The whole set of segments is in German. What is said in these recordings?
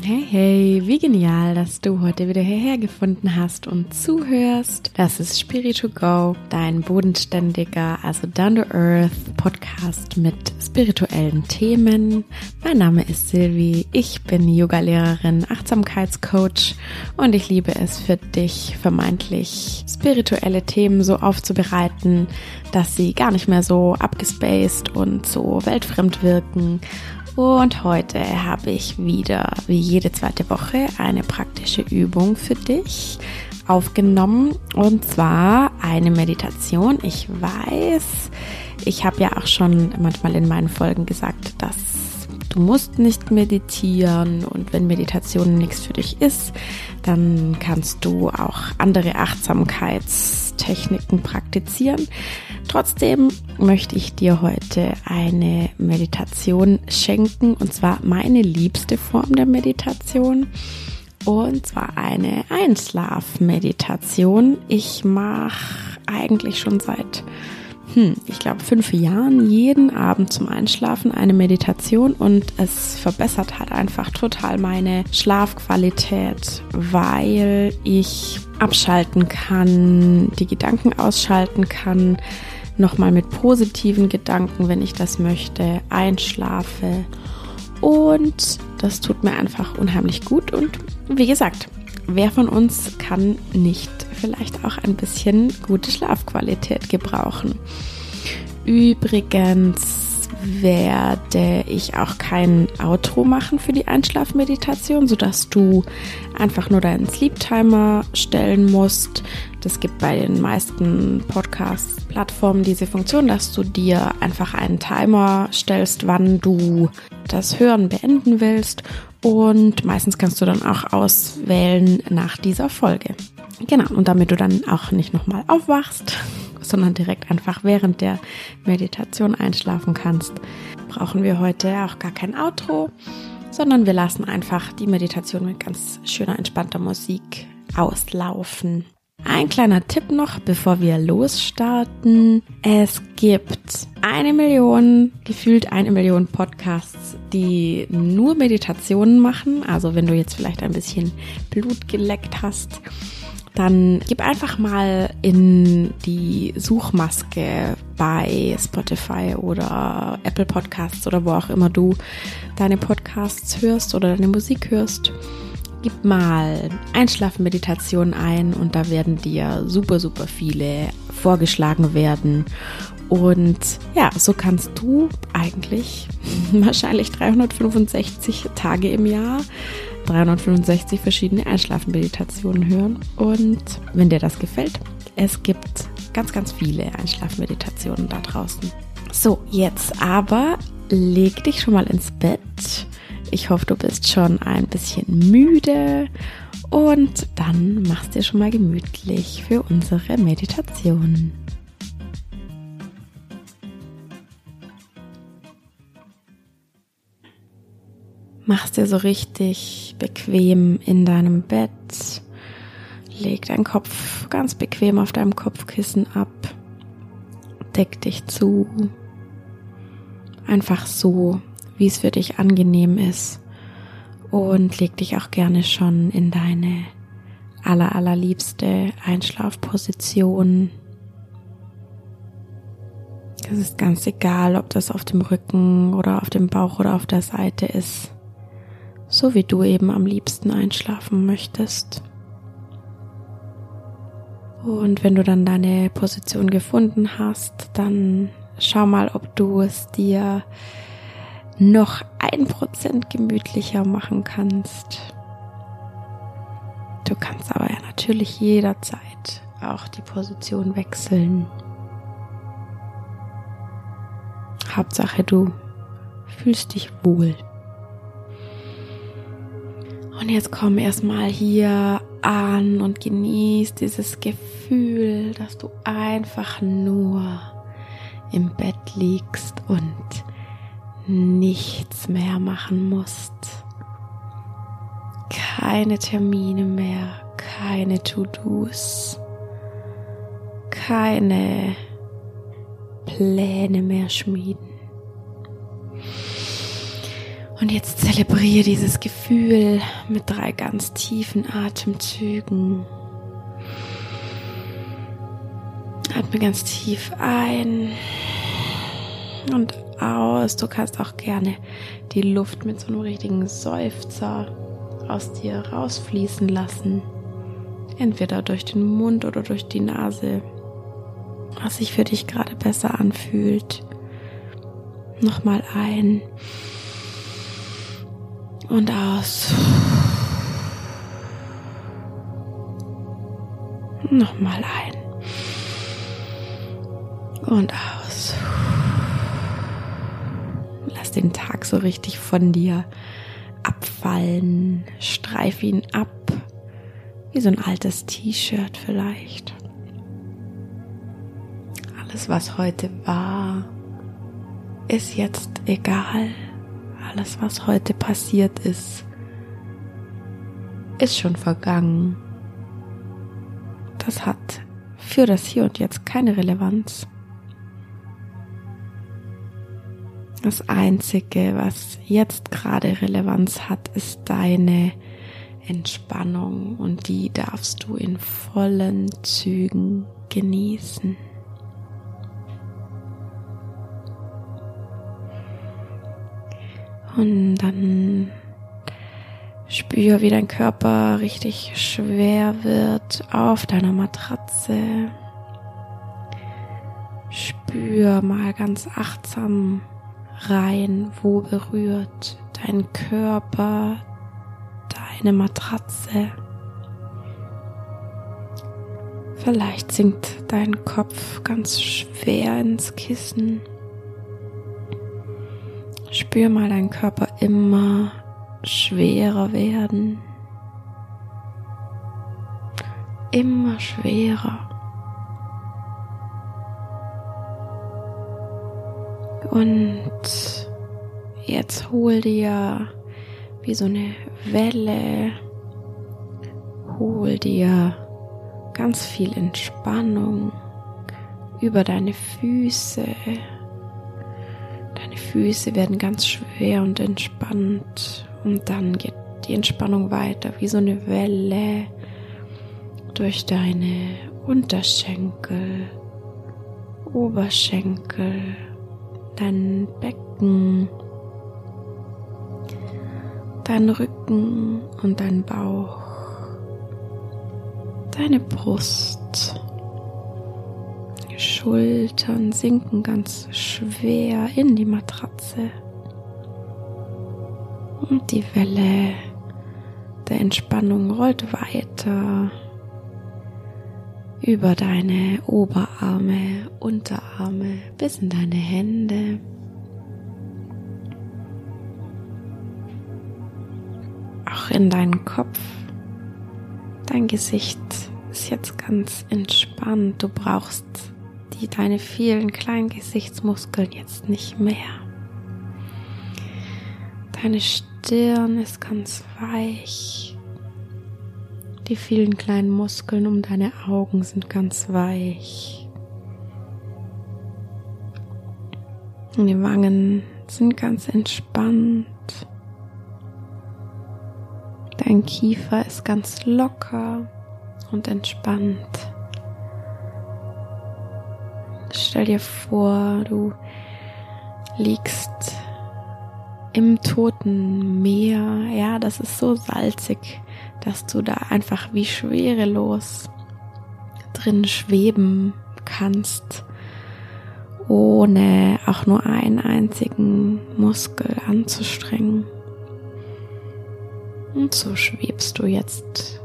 Hey, hey, wie genial, dass du heute wieder hierher gefunden hast und zuhörst. Das ist Spirit to Go, dein bodenständiger, also down to earth Podcast mit spirituellen Themen. Mein Name ist Silvi, ich bin Yogalehrerin, Achtsamkeitscoach und ich liebe es für dich vermeintlich spirituelle Themen so aufzubereiten, dass sie gar nicht mehr so abgespaced und so weltfremd wirken und heute habe ich wieder, wie jede zweite Woche, eine praktische Übung für dich aufgenommen. Und zwar eine Meditation. Ich weiß, ich habe ja auch schon manchmal in meinen Folgen gesagt, dass du musst nicht meditieren und wenn Meditation nichts für dich ist, dann kannst du auch andere Achtsamkeitstechniken praktizieren. Trotzdem möchte ich dir heute eine Meditation schenken und zwar meine liebste Form der Meditation und zwar eine Einschlafmeditation. Ich mache eigentlich schon seit hm, ich glaube, fünf Jahren jeden Abend zum Einschlafen eine Meditation und es verbessert halt einfach total meine Schlafqualität, weil ich abschalten kann, die Gedanken ausschalten kann, nochmal mit positiven Gedanken, wenn ich das möchte, einschlafe. Und das tut mir einfach unheimlich gut. Und wie gesagt, wer von uns kann nicht vielleicht auch ein bisschen gute Schlafqualität gebrauchen? Übrigens werde ich auch kein Outro machen für die Einschlafmeditation, sodass du einfach nur deinen Sleep Timer stellen musst. Das gibt bei den meisten Podcast-Plattformen diese Funktion, dass du dir einfach einen Timer stellst, wann du das Hören beenden willst. Und meistens kannst du dann auch auswählen nach dieser Folge. Genau, und damit du dann auch nicht nochmal aufwachst, sondern direkt einfach während der Meditation einschlafen kannst, brauchen wir heute auch gar kein Outro, sondern wir lassen einfach die Meditation mit ganz schöner, entspannter Musik auslaufen. Ein kleiner Tipp noch, bevor wir losstarten. Es gibt eine Million, gefühlt eine Million Podcasts, die nur Meditationen machen. Also wenn du jetzt vielleicht ein bisschen Blut geleckt hast, dann gib einfach mal in die Suchmaske bei Spotify oder Apple Podcasts oder wo auch immer du deine Podcasts hörst oder deine Musik hörst. Gib mal Einschlafmeditation ein und da werden dir super, super viele vorgeschlagen werden. Und ja, so kannst du eigentlich wahrscheinlich 365 Tage im Jahr 365 verschiedene Einschlafmeditationen hören. Und wenn dir das gefällt, es gibt ganz, ganz viele Einschlafmeditationen da draußen. So, jetzt aber leg dich schon mal ins Bett. Ich hoffe, du bist schon ein bisschen müde und dann machst dir schon mal gemütlich für unsere Meditation. Mach's dir so richtig bequem in deinem Bett. Leg deinen Kopf ganz bequem auf deinem Kopfkissen ab. Deck dich zu. Einfach so, wie es für dich angenehm ist. Und leg dich auch gerne schon in deine aller, allerliebste Einschlafposition. Es ist ganz egal, ob das auf dem Rücken oder auf dem Bauch oder auf der Seite ist so wie du eben am liebsten einschlafen möchtest. Und wenn du dann deine Position gefunden hast, dann schau mal, ob du es dir noch ein Prozent gemütlicher machen kannst. Du kannst aber ja natürlich jederzeit auch die Position wechseln. Hauptsache du fühlst dich wohl. Und jetzt komm erstmal hier an und genieß dieses Gefühl, dass du einfach nur im Bett liegst und nichts mehr machen musst. Keine Termine mehr, keine To-Dos, keine Pläne mehr schmieden. Und jetzt zelebriere dieses Gefühl mit drei ganz tiefen Atemzügen. Atme ganz tief ein und aus. Du kannst auch gerne die Luft mit so einem richtigen Seufzer aus dir rausfließen lassen. Entweder durch den Mund oder durch die Nase, was sich für dich gerade besser anfühlt. Nochmal ein und aus. Nochmal ein und aus. Den Tag so richtig von dir abfallen. Streif ihn ab, wie so ein altes T-Shirt vielleicht. Alles, was heute war, ist jetzt egal. Alles, was heute passiert ist, ist schon vergangen. Das hat für das Hier und Jetzt keine Relevanz. Das Einzige, was jetzt gerade Relevanz hat, ist deine Entspannung und die darfst du in vollen Zügen genießen. Und dann spür, wie dein Körper richtig schwer wird auf deiner Matratze. Spür mal ganz achtsam rein, wo berührt dein Körper deine Matratze. Vielleicht sinkt dein Kopf ganz schwer ins Kissen. Spür mal deinen Körper immer schwerer werden. Immer schwerer. Und jetzt hol dir wie so eine Welle, hol dir ganz viel Entspannung über deine Füße. Deine Füße werden ganz schwer und entspannt und dann geht die Entspannung weiter wie so eine Welle durch deine Unterschenkel, Oberschenkel, dein Becken, dein Rücken und dein Bauch, deine Brust. Die Schultern sinken ganz schwer in die Matratze. Und die Welle der Entspannung rollt weiter über deine Oberarme, Unterarme bis in deine Hände. Auch in deinen Kopf. Dein Gesicht ist jetzt ganz entspannt. Du brauchst die deine vielen kleinen Gesichtsmuskeln jetzt nicht mehr. Deine Stirn ist ganz weich. Die vielen kleinen Muskeln um deine Augen sind ganz weich. Und die Wangen sind ganz entspannt. Dein Kiefer ist ganz locker und entspannt. Stell dir vor, du liegst im toten Meer. Ja, das ist so salzig dass du da einfach wie schwerelos drin schweben kannst, ohne auch nur einen einzigen Muskel anzustrengen. Und so schwebst du jetzt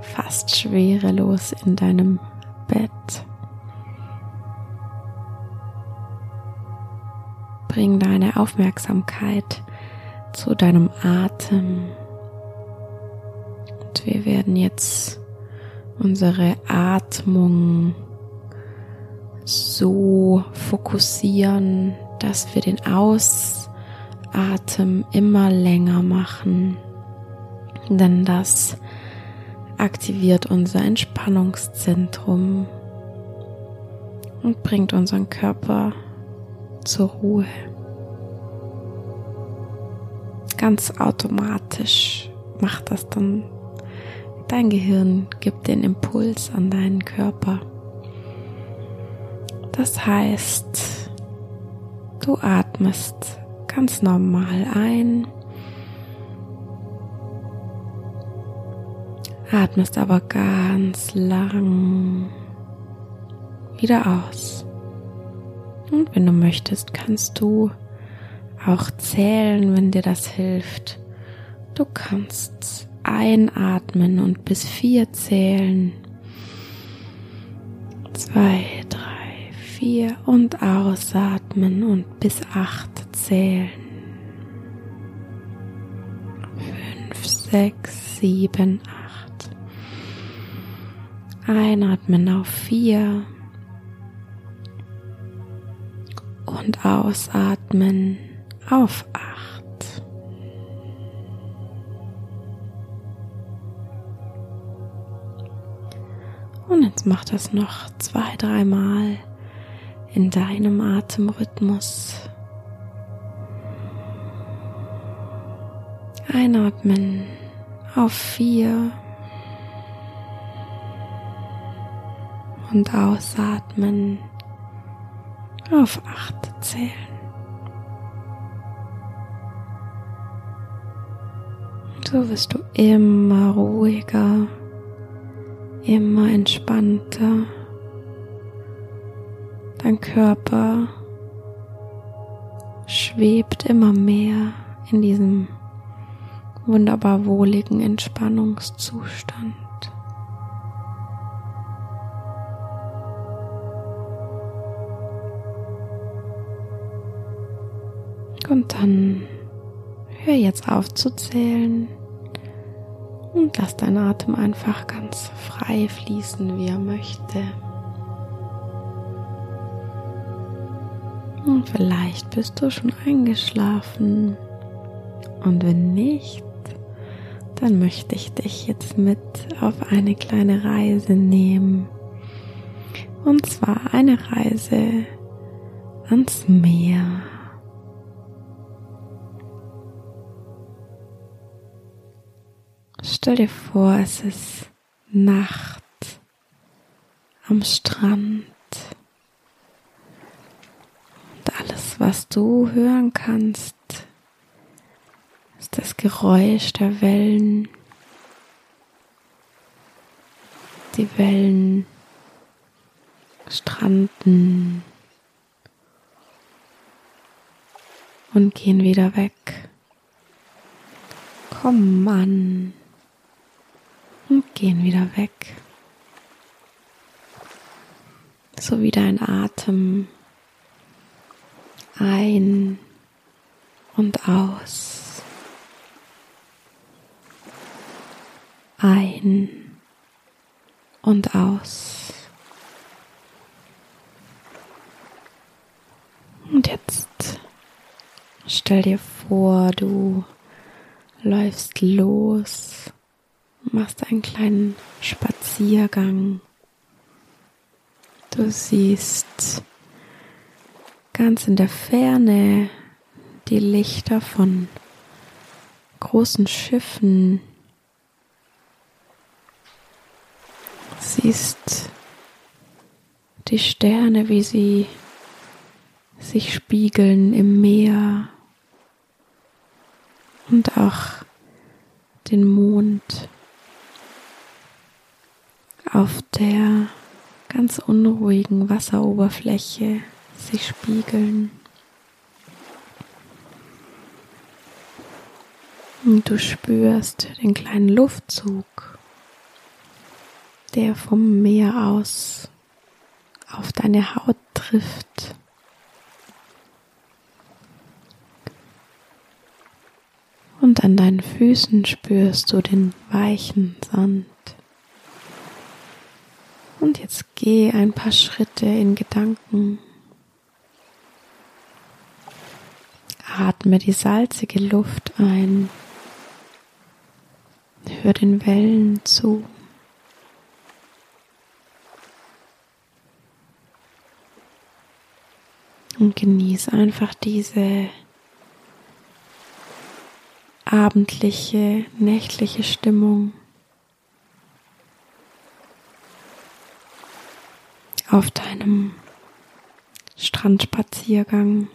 fast schwerelos in deinem Bett. Bring deine Aufmerksamkeit zu deinem Atem wir werden jetzt unsere Atmung so fokussieren, dass wir den Ausatmen immer länger machen. Denn das aktiviert unser Entspannungszentrum und bringt unseren Körper zur Ruhe. Ganz automatisch macht das dann dein Gehirn, gibt den Impuls an deinen Körper. Das heißt, du atmest ganz normal ein, atmest aber ganz lang wieder aus. Und wenn du möchtest, kannst du auch zählen, wenn dir das hilft. Du kannst einatmen und bis vier zählen. Zwei, drei, vier und ausatmen und bis acht zählen. Fünf, sechs, sieben, acht. Einatmen auf vier und ausatmen auf acht. Jetzt mach das noch zwei, dreimal in deinem Atemrhythmus. Einatmen auf vier und ausatmen auf acht zählen. So wirst du immer ruhiger, immer entspannter. Dein Körper schwebt immer mehr in diesem wunderbar wohligen Entspannungszustand. Und dann hör jetzt auf zu zählen und lass deinen Atem einfach ganz frei fließen, wie er möchte. Und vielleicht bist du schon eingeschlafen. Und wenn nicht, dann möchte ich dich jetzt mit auf eine kleine Reise nehmen. Und zwar eine Reise ans Meer. Stell dir vor, es ist Nacht am Strand. Und alles, was du hören kannst, ist das Geräusch der Wellen. Die Wellen stranden und gehen wieder weg. Komm an und gehen wieder weg. So wie dein Atem ein und aus. Ein und aus. Und jetzt stell dir vor, du läufst los machst einen kleinen Spaziergang. Du siehst ganz in der Ferne die Lichter von großen Schiffen. Siehst die Sterne, wie sie sich spiegeln im Meer und auch den Mond auf der ganz unruhigen Wasseroberfläche sich spiegeln. Und du spürst den kleinen Luftzug, der vom Meer aus auf deine Haut trifft. Und an deinen Füßen spürst du den weichen Sand. Und jetzt geh ein paar Schritte in Gedanken. Atme die salzige Luft ein. Hör den Wellen zu. Und genieß einfach diese abendliche, nächtliche Stimmung auf deinem Strandspaziergang.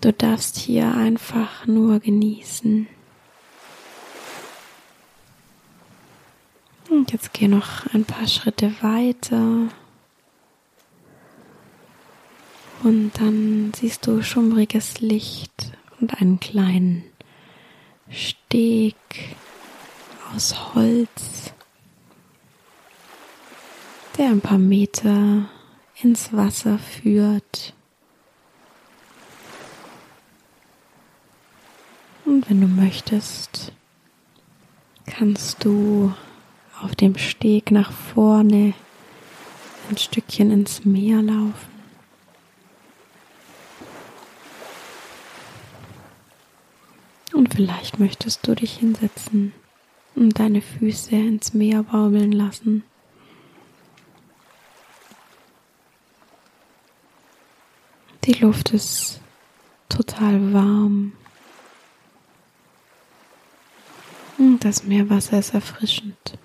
Du darfst hier einfach nur genießen. Und jetzt geh noch ein paar Schritte weiter. Und dann siehst du schummriges Licht und einen kleinen Steg aus Holz, der ein paar Meter ins Wasser führt. Und wenn du möchtest, kannst du auf dem Steg nach vorne ein Stückchen ins Meer laufen. Und vielleicht möchtest du dich hinsetzen und deine Füße ins Meer baumeln lassen. Die Luft ist total warm. Und das Meerwasser ist erfrischend.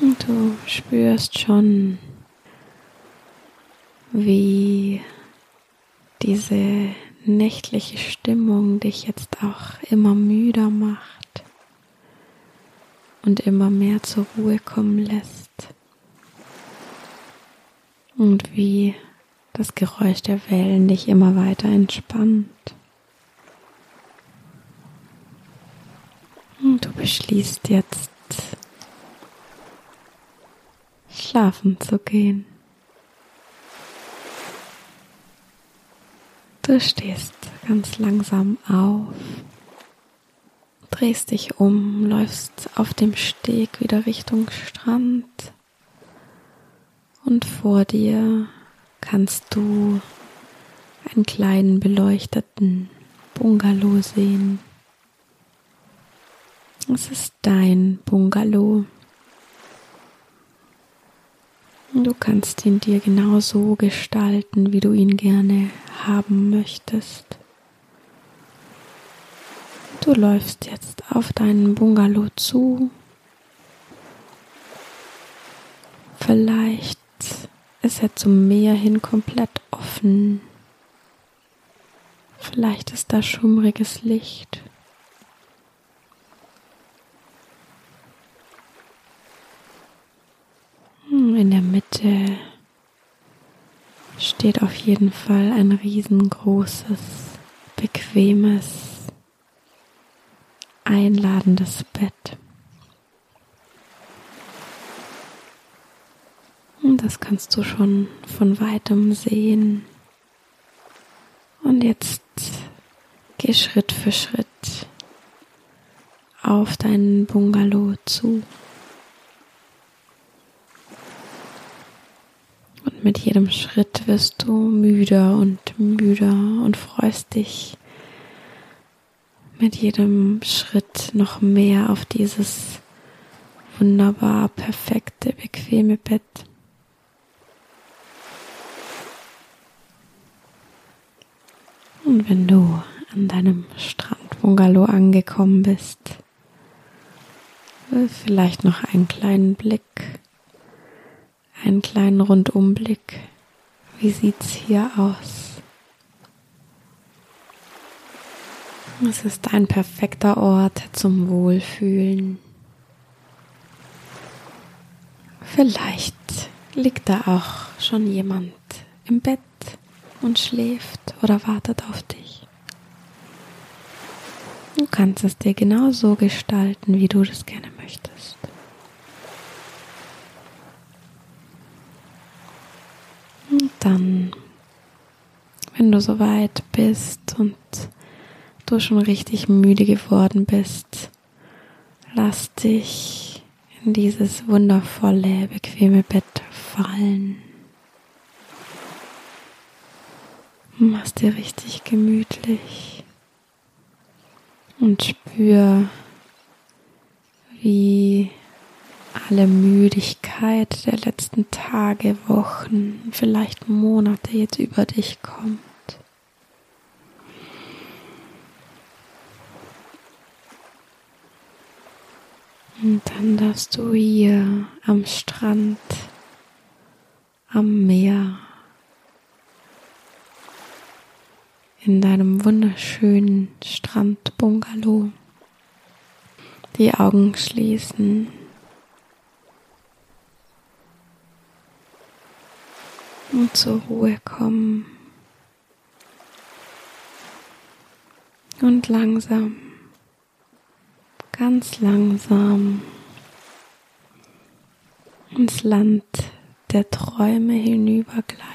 Und du spürst schon, wie diese nächtliche Stimmung dich jetzt auch immer müder macht und immer mehr zur Ruhe kommen lässt. Und wie das Geräusch der Wellen dich immer weiter entspannt. Und du beschließt jetzt schlafen zu gehen. Du stehst ganz langsam auf, drehst dich um, läufst auf dem Steg wieder Richtung Strand und vor dir kannst du einen kleinen beleuchteten Bungalow sehen. Es ist dein Bungalow. Du kannst ihn dir genau so gestalten, wie du ihn gerne haben möchtest. Du läufst jetzt auf deinen Bungalow zu. Vielleicht ist er zum Meer hin komplett offen. Vielleicht ist da schummriges Licht. Hm, in der Mitte steht auf jeden Fall ein riesengroßes, bequemes, einladendes Bett. Und das kannst du schon von weitem sehen. Und jetzt geh Schritt für Schritt auf deinen Bungalow zu. mit jedem Schritt wirst du müder und müder und freust dich mit jedem Schritt noch mehr auf dieses wunderbar perfekte, bequeme Bett. Und wenn du an deinem Strandbungalow angekommen bist, vielleicht noch einen kleinen Blick einen kleinen Rundumblick. Wie sieht's hier aus? Es ist ein perfekter Ort zum Wohlfühlen. Vielleicht liegt da auch schon jemand im Bett und schläft oder wartet auf dich. Du kannst es dir genau so gestalten, wie du das gerne möchtest. Und dann, wenn du soweit bist und du schon richtig müde geworden bist, lass dich in dieses wundervolle, bequeme Bett fallen. Mach's dir richtig gemütlich und spür, wie alle Müdigkeit der letzten Tage, Wochen, vielleicht Monate jetzt über dich kommt. Und dann darfst du hier am Strand, am Meer, in deinem wunderschönen Strandbungalow die Augen schließen. Und zur Ruhe kommen. Und langsam, ganz langsam ins Land der Träume hinübergleiten.